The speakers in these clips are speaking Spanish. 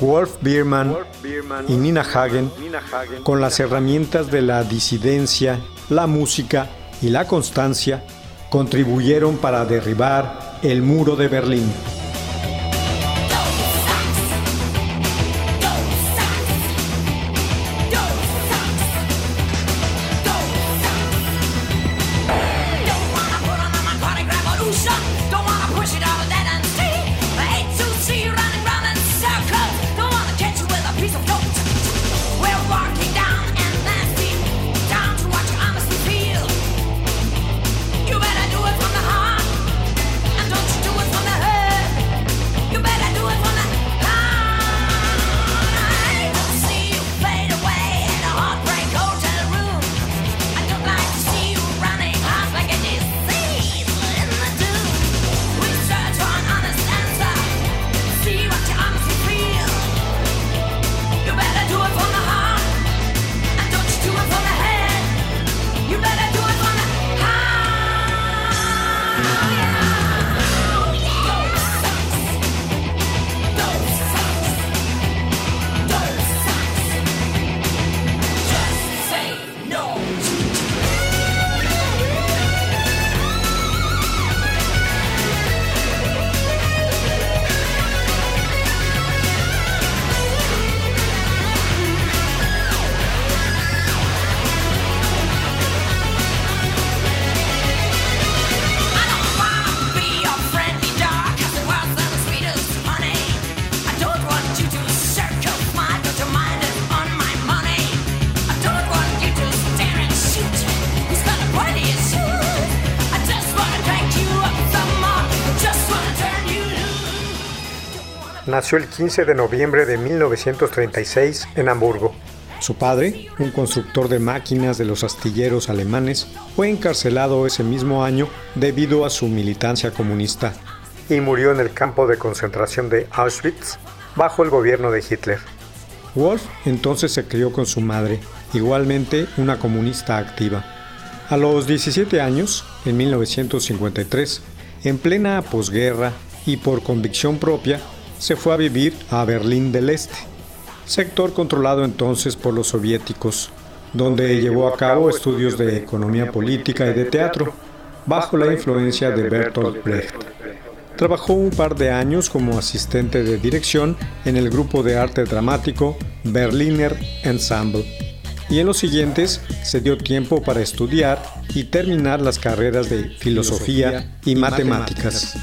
Wolf Biermann y Nina Hagen, con las herramientas de la disidencia, la música y la constancia, contribuyeron para derribar el muro de Berlín. Nació el 15 de noviembre de 1936 en Hamburgo. Su padre, un constructor de máquinas de los astilleros alemanes, fue encarcelado ese mismo año debido a su militancia comunista y murió en el campo de concentración de Auschwitz bajo el gobierno de Hitler. Wolf entonces se crió con su madre, igualmente una comunista activa. A los 17 años, en 1953, en plena posguerra y por convicción propia, se fue a vivir a Berlín del Este, sector controlado entonces por los soviéticos, donde llevó a cabo estudios de economía política y de teatro, bajo la influencia de Bertolt Brecht. Trabajó un par de años como asistente de dirección en el grupo de arte dramático Berliner Ensemble y en los siguientes se dio tiempo para estudiar y terminar las carreras de filosofía y matemáticas.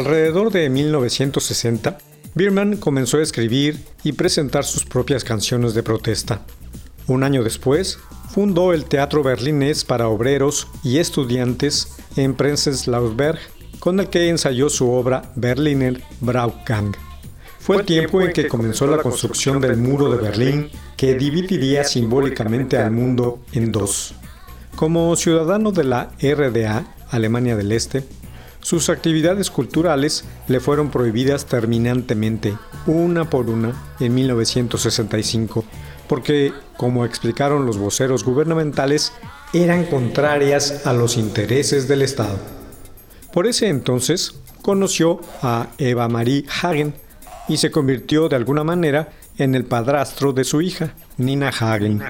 Alrededor de 1960, Bierman comenzó a escribir y presentar sus propias canciones de protesta. Un año después, fundó el Teatro Berlinés para Obreros y Estudiantes en Prenzlauberg, con el que ensayó su obra Berliner Braugang. Fue el tiempo en que comenzó la construcción del muro de Berlín, que dividiría simbólicamente al mundo en dos. Como ciudadano de la RDA, Alemania del Este, sus actividades culturales le fueron prohibidas terminantemente, una por una, en 1965, porque, como explicaron los voceros gubernamentales, eran contrarias a los intereses del Estado. Por ese entonces, conoció a Eva Marie Hagen y se convirtió de alguna manera en el padrastro de su hija, Nina Hagen,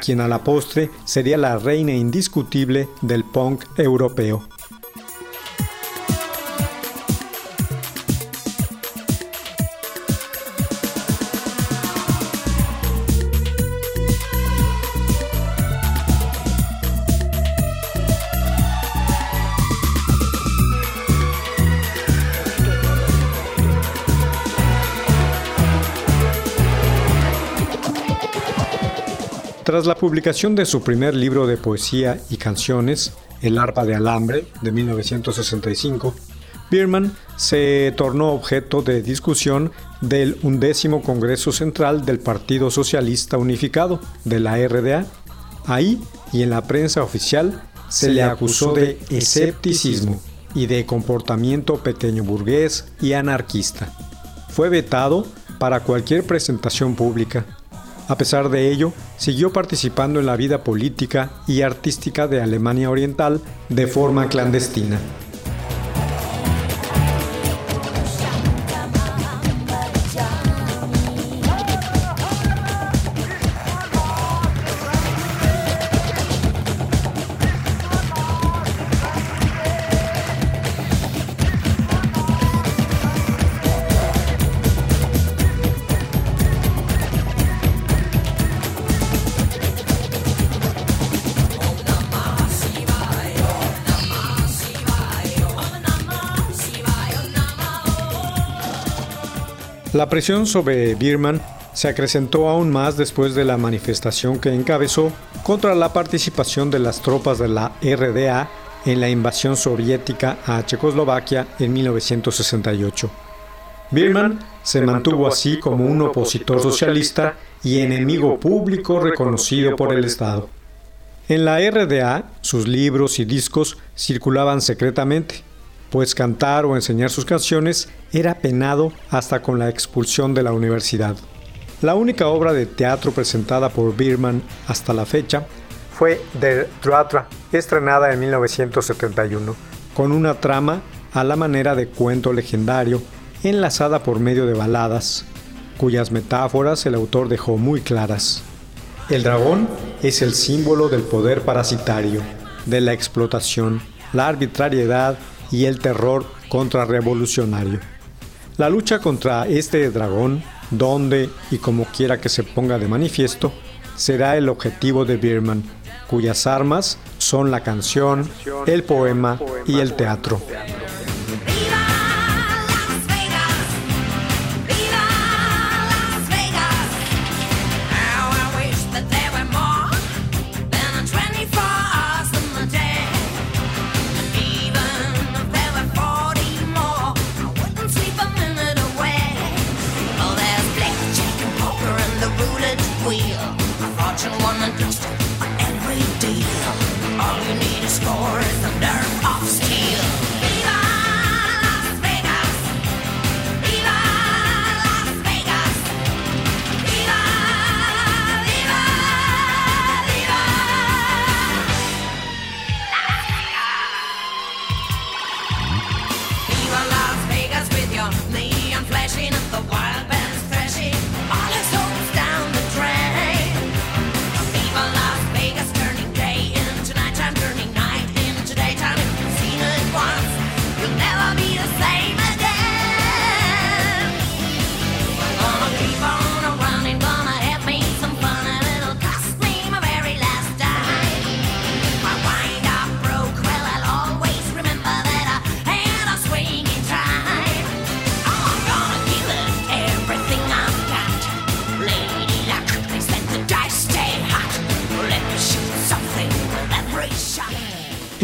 quien a la postre sería la reina indiscutible del punk europeo. Tras la publicación de su primer libro de poesía y canciones, El arpa de alambre, de 1965, Bierman se tornó objeto de discusión del undécimo Congreso Central del Partido Socialista Unificado, de la RDA. Ahí y en la prensa oficial se le acusó de escepticismo y de comportamiento pequeño burgués y anarquista. Fue vetado para cualquier presentación pública a pesar de ello, siguió participando en la vida política y artística de Alemania Oriental de forma clandestina. La presión sobre Birman se acrecentó aún más después de la manifestación que encabezó contra la participación de las tropas de la RDA en la invasión soviética a Checoslovaquia en 1968. Birman se mantuvo así como un opositor socialista y enemigo público reconocido por el Estado. En la RDA, sus libros y discos circulaban secretamente, pues cantar o enseñar sus canciones era penado hasta con la expulsión de la universidad. La única obra de teatro presentada por Biermann hasta la fecha fue Der Dratra, estrenada en 1971, con una trama a la manera de cuento legendario, enlazada por medio de baladas, cuyas metáforas el autor dejó muy claras. El dragón es el símbolo del poder parasitario, de la explotación, la arbitrariedad y el terror contrarrevolucionario. La lucha contra este dragón, donde y como quiera que se ponga de manifiesto, será el objetivo de Bierman, cuyas armas son la canción, el poema y el teatro.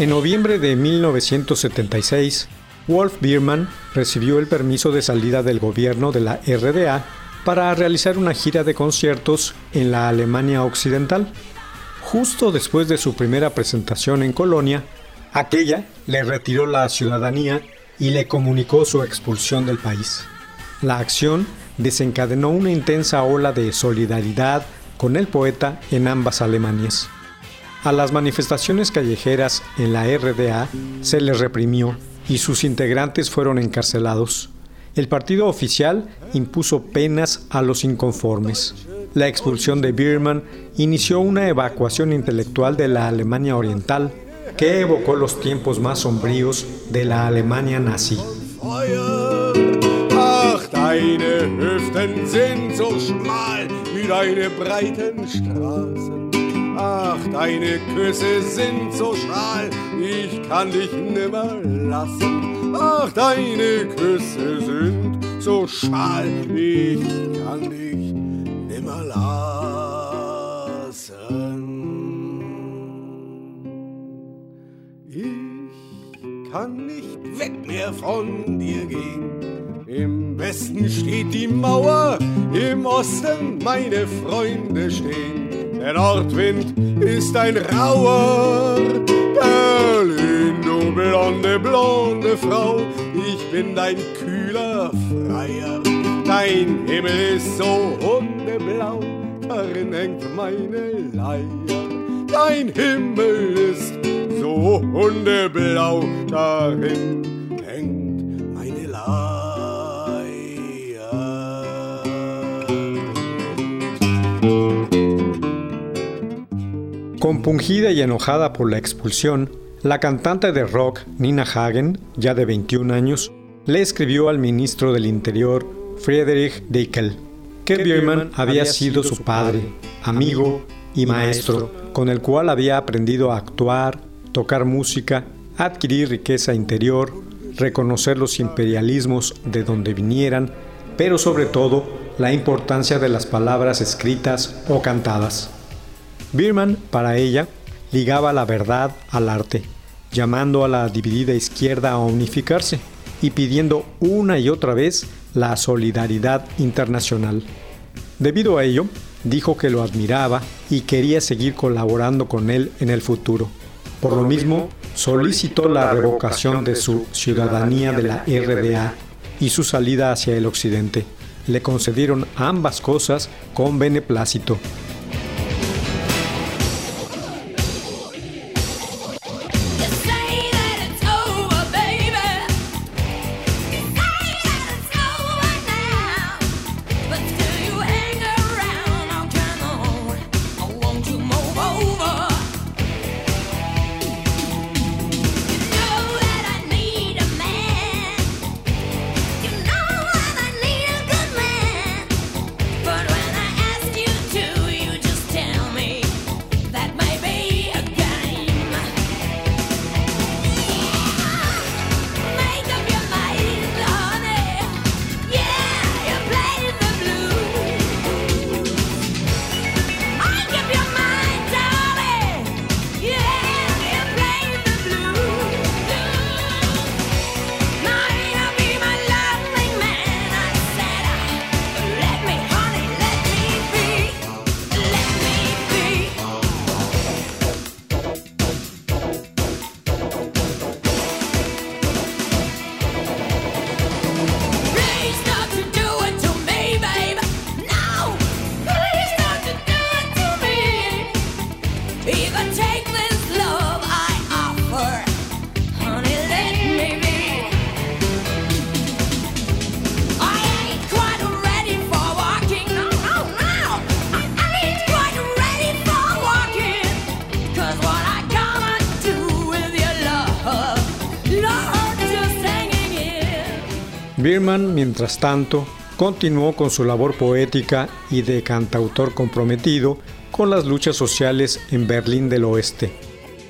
En noviembre de 1976, Wolf Biermann recibió el permiso de salida del gobierno de la RDA para realizar una gira de conciertos en la Alemania Occidental. Justo después de su primera presentación en Colonia, aquella le retiró la ciudadanía y le comunicó su expulsión del país. La acción desencadenó una intensa ola de solidaridad con el poeta en ambas Alemanias. A las manifestaciones callejeras en la RDA se les reprimió y sus integrantes fueron encarcelados. El partido oficial impuso penas a los inconformes. La expulsión de Biermann inició una evacuación intelectual de la Alemania Oriental que evocó los tiempos más sombríos de la Alemania nazi. Deine Hüften so schmal. Ach, deine Küsse sind so schal, ich kann dich nimmer lassen. Ach, deine Küsse sind so schal, ich kann dich nimmer lassen. Ich kann nicht weg mehr von dir gehen. Im Westen steht die Mauer, im Osten meine Freunde stehen. Der Nordwind ist ein rauer Berlin, du blonde, blonde Frau. Ich bin dein kühler Freier. Dein Himmel ist so hundeblau, darin hängt meine Leier. Dein Himmel ist so hundeblau, darin Compungida y enojada por la expulsión, la cantante de rock Nina Hagen, ya de 21 años, le escribió al ministro del Interior, Friedrich Dickel, que Biermann había sido su padre, amigo y maestro, con el cual había aprendido a actuar, tocar música, adquirir riqueza interior, reconocer los imperialismos de donde vinieran, pero sobre todo la importancia de las palabras escritas o cantadas. Biermann, para ella, ligaba la verdad al arte, llamando a la dividida izquierda a unificarse y pidiendo una y otra vez la solidaridad internacional. Debido a ello, dijo que lo admiraba y quería seguir colaborando con él en el futuro. Por lo mismo, solicitó la revocación de su ciudadanía de la RDA y su salida hacia el occidente. Le concedieron ambas cosas con beneplácito. Biermann, mientras tanto, continuó con su labor poética y de cantautor comprometido con las luchas sociales en Berlín del Oeste,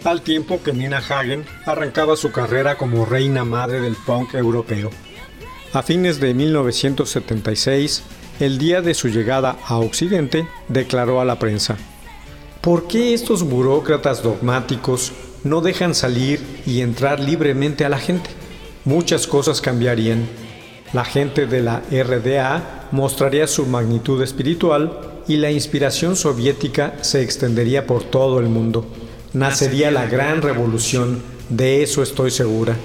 al tiempo que Nina Hagen arrancaba su carrera como reina madre del punk europeo. A fines de 1976, el día de su llegada a Occidente, declaró a la prensa, ¿Por qué estos burócratas dogmáticos no dejan salir y entrar libremente a la gente. Muchas cosas cambiarían. La gente de la RDA mostraría su magnitud espiritual y la inspiración soviética se extendería por todo el mundo. Nacería la gran revolución, de eso estoy segura.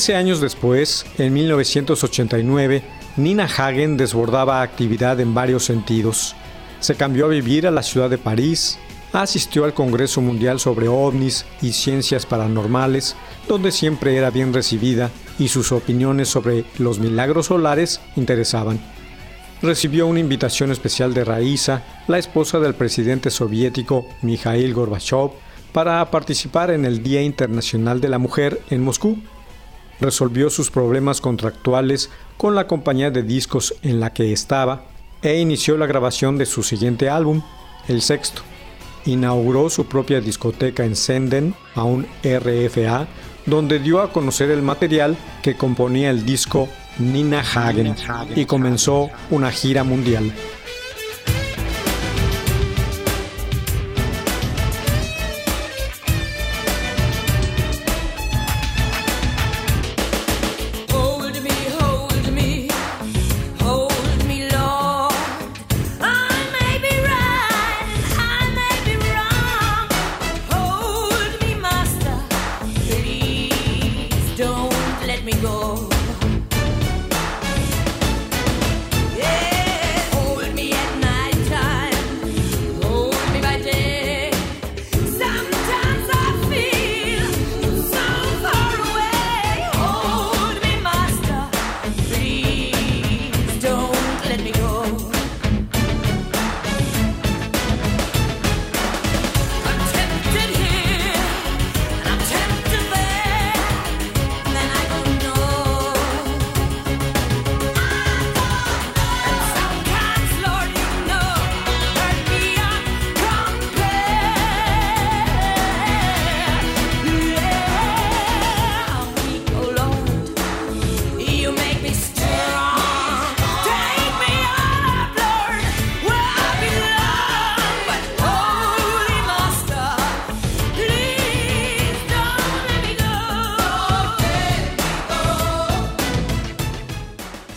Trece años después, en 1989, Nina Hagen desbordaba actividad en varios sentidos. Se cambió a vivir a la ciudad de París, asistió al Congreso Mundial sobre ovnis y ciencias paranormales, donde siempre era bien recibida y sus opiniones sobre los milagros solares interesaban. Recibió una invitación especial de Raisa, la esposa del presidente soviético Mikhail Gorbachev, para participar en el Día Internacional de la Mujer en Moscú resolvió sus problemas contractuales con la compañía de discos en la que estaba e inició la grabación de su siguiente álbum, el sexto. Inauguró su propia discoteca en Senden, a un RFA, donde dio a conocer el material que componía el disco Nina Hagen y comenzó una gira mundial.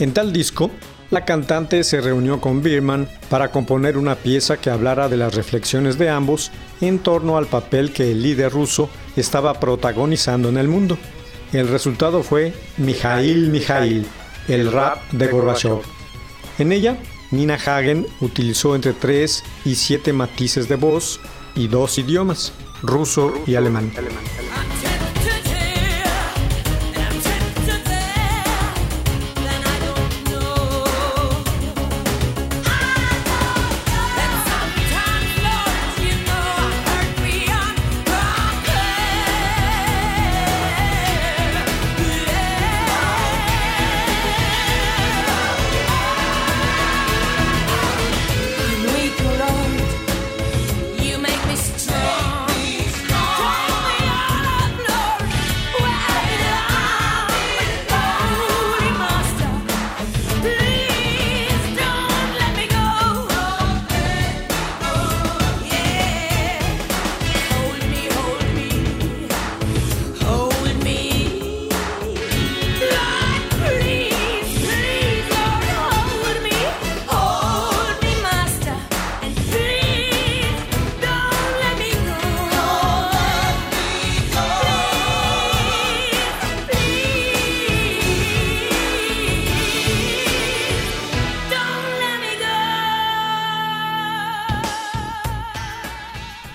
En tal disco, la cantante se reunió con Birman para componer una pieza que hablara de las reflexiones de ambos en torno al papel que el líder ruso estaba protagonizando en el mundo. El resultado fue Mijail Mijail, el rap de Gorbachev. En ella, Nina Hagen utilizó entre 3 y 7 matices de voz y dos idiomas, ruso y alemán.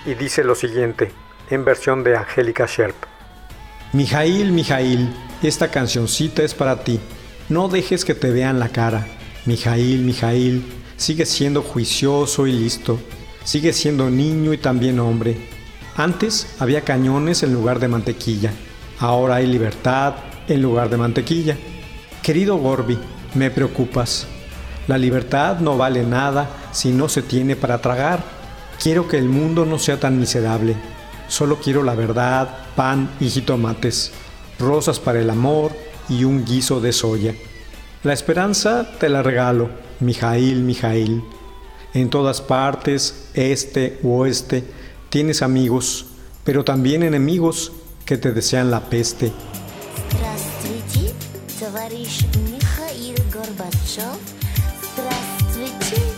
Y dice lo siguiente, en versión de Angélica Sherp. Mijail, Mijail, esta cancioncita es para ti. No dejes que te vean la cara. Mijail, Mijail, sigue siendo juicioso y listo. Sigue siendo niño y también hombre. Antes había cañones en lugar de mantequilla. Ahora hay libertad en lugar de mantequilla. Querido Gorby, me preocupas. La libertad no vale nada si no se tiene para tragar. Quiero que el mundo no sea tan miserable. Solo quiero la verdad, pan y jitomates, rosas para el amor y un guiso de soya. La esperanza te la regalo, Mijail, Mijail. En todas partes, este u oeste, tienes amigos, pero también enemigos que te desean la peste. Здравствуйте, товарищ Михаил Горбачев. Здравствуйте,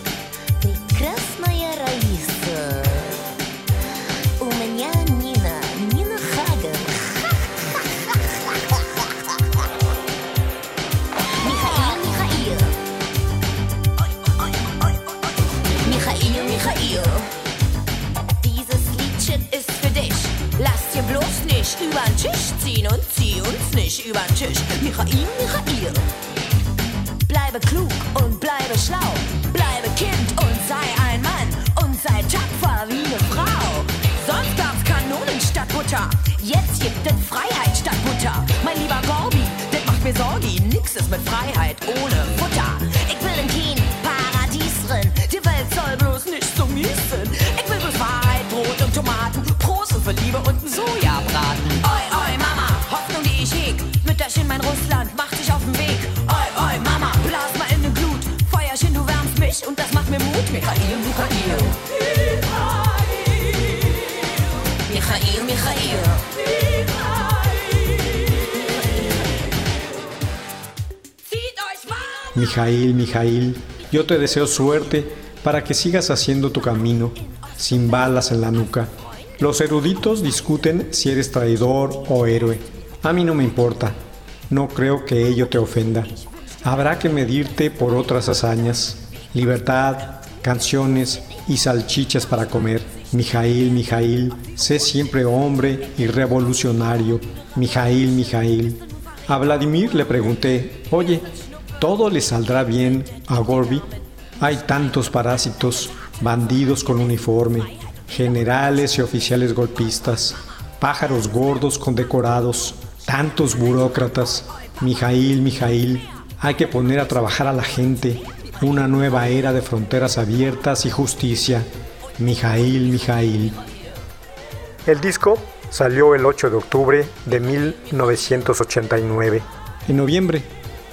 Übern Tisch ziehen und zieh uns nicht übern Tisch. Michael, Michael. Bleibe klug und bleibe schlau. Bleibe Kind und sei ein Mann. Und sei tapfer wie eine Frau. Sonst gab's Kanonen statt Butter. Jetzt gibt es Freiheit statt Butter. Mein lieber Gorbi, das macht mir Sorgi. Nix ist mit Freiheit ohne Sojabraten. Oi, oi, Mama, Hoffnung, die ich heg. Mütterchen, mein Russland, auf den Weg. Oi, oi, Mama, blas mal in ne Glut. Feuerchen, du wärmst mich und das macht mir Mut. Michael, Michael. Michael, Michael. Zieht euch warm! Mijail, Mijail, yo te deseo suerte para que sigas haciendo tu camino, sin balas en la nuca. Los eruditos discuten si eres traidor o héroe. A mí no me importa. No creo que ello te ofenda. Habrá que medirte por otras hazañas. Libertad, canciones y salchichas para comer. Mijail, Mijail, sé siempre hombre y revolucionario. Mijail, Mijail. A Vladimir le pregunté, oye, ¿todo le saldrá bien a Gorby? Hay tantos parásitos, bandidos con uniforme, generales y oficiales golpistas, pájaros gordos condecorados, tantos burócratas. Mijail, Mijail, hay que poner a trabajar a la gente. Una nueva era de fronteras abiertas y justicia. Mijail, Mijail. El disco salió el 8 de octubre de 1989. En noviembre,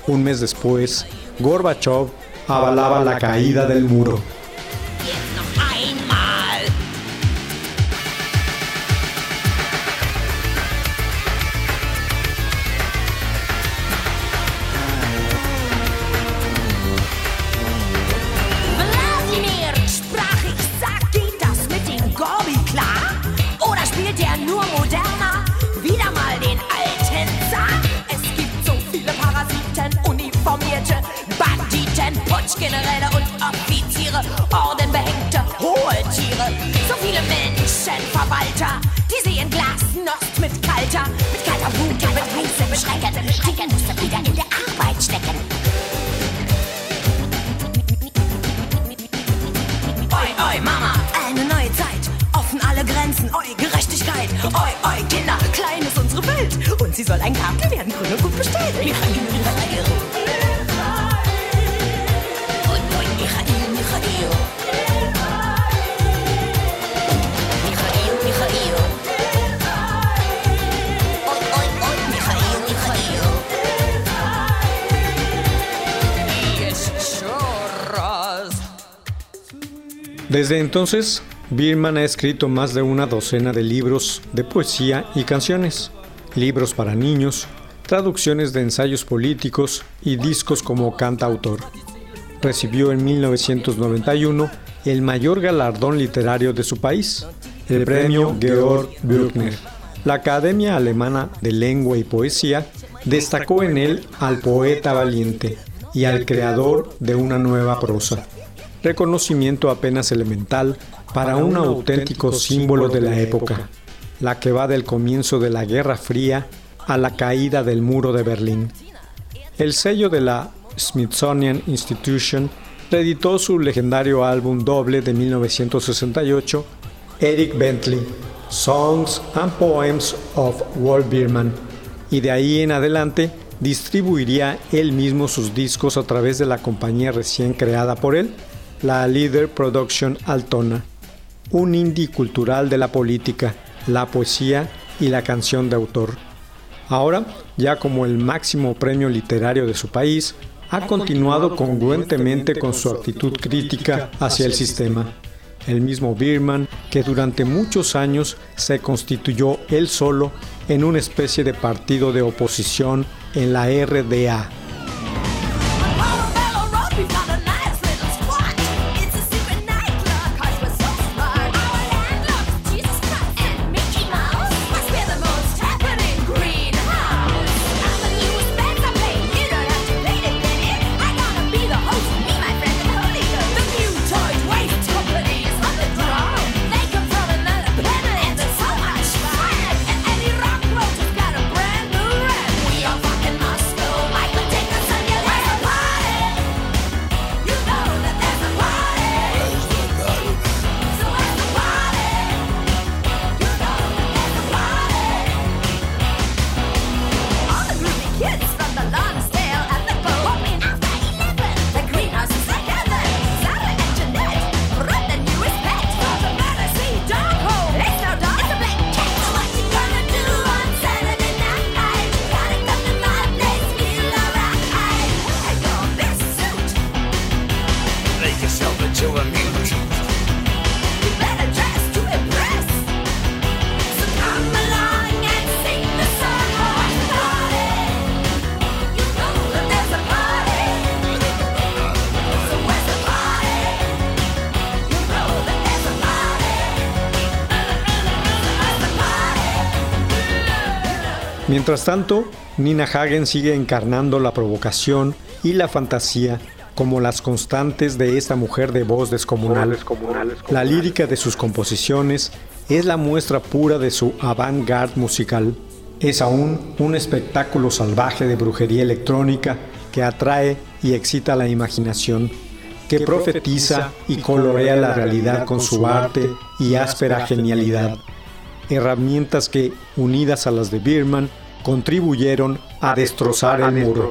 un mes después, Gorbachev avalaba la caída del muro. Oi, oi, Kinder, klein ist unsere Welt. Und sie soll ein Garten werden, grün und gut bestellt. Michael, Michael. Oi, oi, Michael, Michael. Michael, Michael. Oi, oi, oi, Michael, Michael. Desde entonces, Birman ha escrito más de una docena de libros de poesía y canciones, libros para niños, traducciones de ensayos políticos y discos como cantautor. Recibió en 1991 el mayor galardón literario de su país, el premio Georg Büchner. La Academia Alemana de Lengua y Poesía destacó en él al poeta valiente y al creador de una nueva prosa reconocimiento apenas elemental para un auténtico símbolo de la época, la que va del comienzo de la Guerra Fría a la caída del muro de Berlín. El sello de la Smithsonian Institution reeditó su legendario álbum doble de 1968, Eric Bentley, Songs and Poems of Walt Bierman, y de ahí en adelante distribuiría él mismo sus discos a través de la compañía recién creada por él, la Leader Production Altona, un indie cultural de la política, la poesía y la canción de autor. Ahora, ya como el máximo premio literario de su país, ha continuado congruentemente con su actitud crítica hacia el sistema. El mismo Birman, que durante muchos años se constituyó él solo en una especie de partido de oposición en la RDA. Mientras tanto, Nina Hagen sigue encarnando la provocación y la fantasía como las constantes de esta mujer de voz descomunal. La lírica de sus composiciones es la muestra pura de su avant-garde musical. Es aún un espectáculo salvaje de brujería electrónica que atrae y excita la imaginación, que profetiza y colorea la realidad con su arte y áspera genialidad herramientas que, unidas a las de Birman, contribuyeron a destrozar el muro.